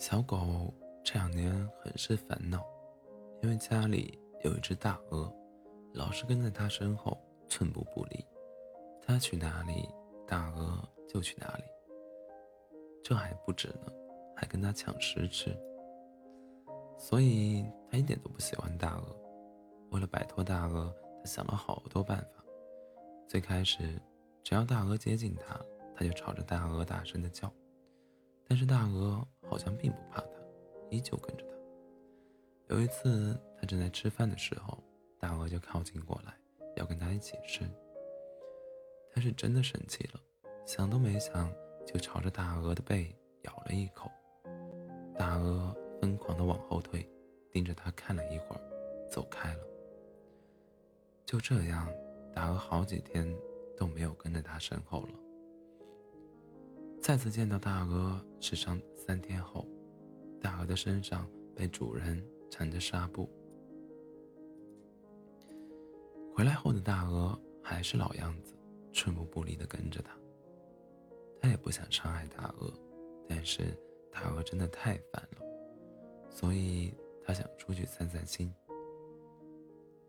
小狗这两年很是烦恼，因为家里有一只大鹅，老是跟在它身后，寸步不离。它去哪里，大鹅就去哪里。这还不止呢，还跟它抢食吃。所以它一点都不喜欢大鹅。为了摆脱大鹅，它想了好多办法。最开始，只要大鹅接近它，它就朝着大鹅大声的叫。但是大鹅好像并不怕他，依旧跟着他。有一次，他正在吃饭的时候，大鹅就靠近过来，要跟他一起吃。他是真的生气了，想都没想就朝着大鹅的背咬了一口。大鹅疯狂地往后退，盯着他看了一会儿，走开了。就这样，大鹅好几天都没有跟在他身后了。再次见到大鹅是上三天后，大鹅的身上被主人缠着纱布。回来后的大鹅还是老样子，寸步不离地跟着它。它也不想伤害大鹅，但是大鹅真的太烦了，所以它想出去散散心。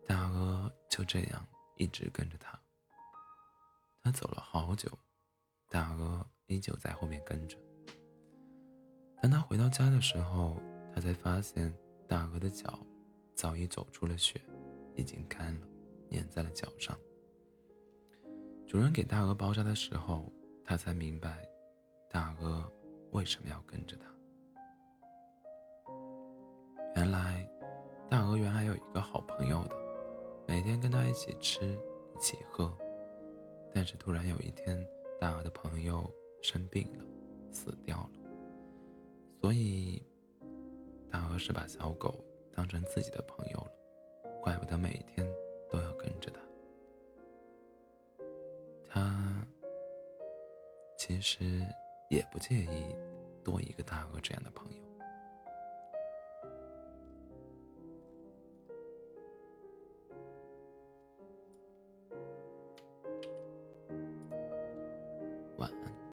大鹅就这样一直跟着它。它走了好久，大鹅。依旧在后面跟着。当他回到家的时候，他才发现大鹅的脚早已走出了血，已经干了，粘在了脚上。主人给大鹅包扎的时候，他才明白大鹅为什么要跟着他。原来，大鹅原来有一个好朋友的，每天跟他一起吃，一起喝。但是突然有一天，大鹅的朋友。生病了，死掉了。所以，大鹅是把小狗当成自己的朋友了，怪不得每天都要跟着它。它其实也不介意多一个大鹅这样的朋友。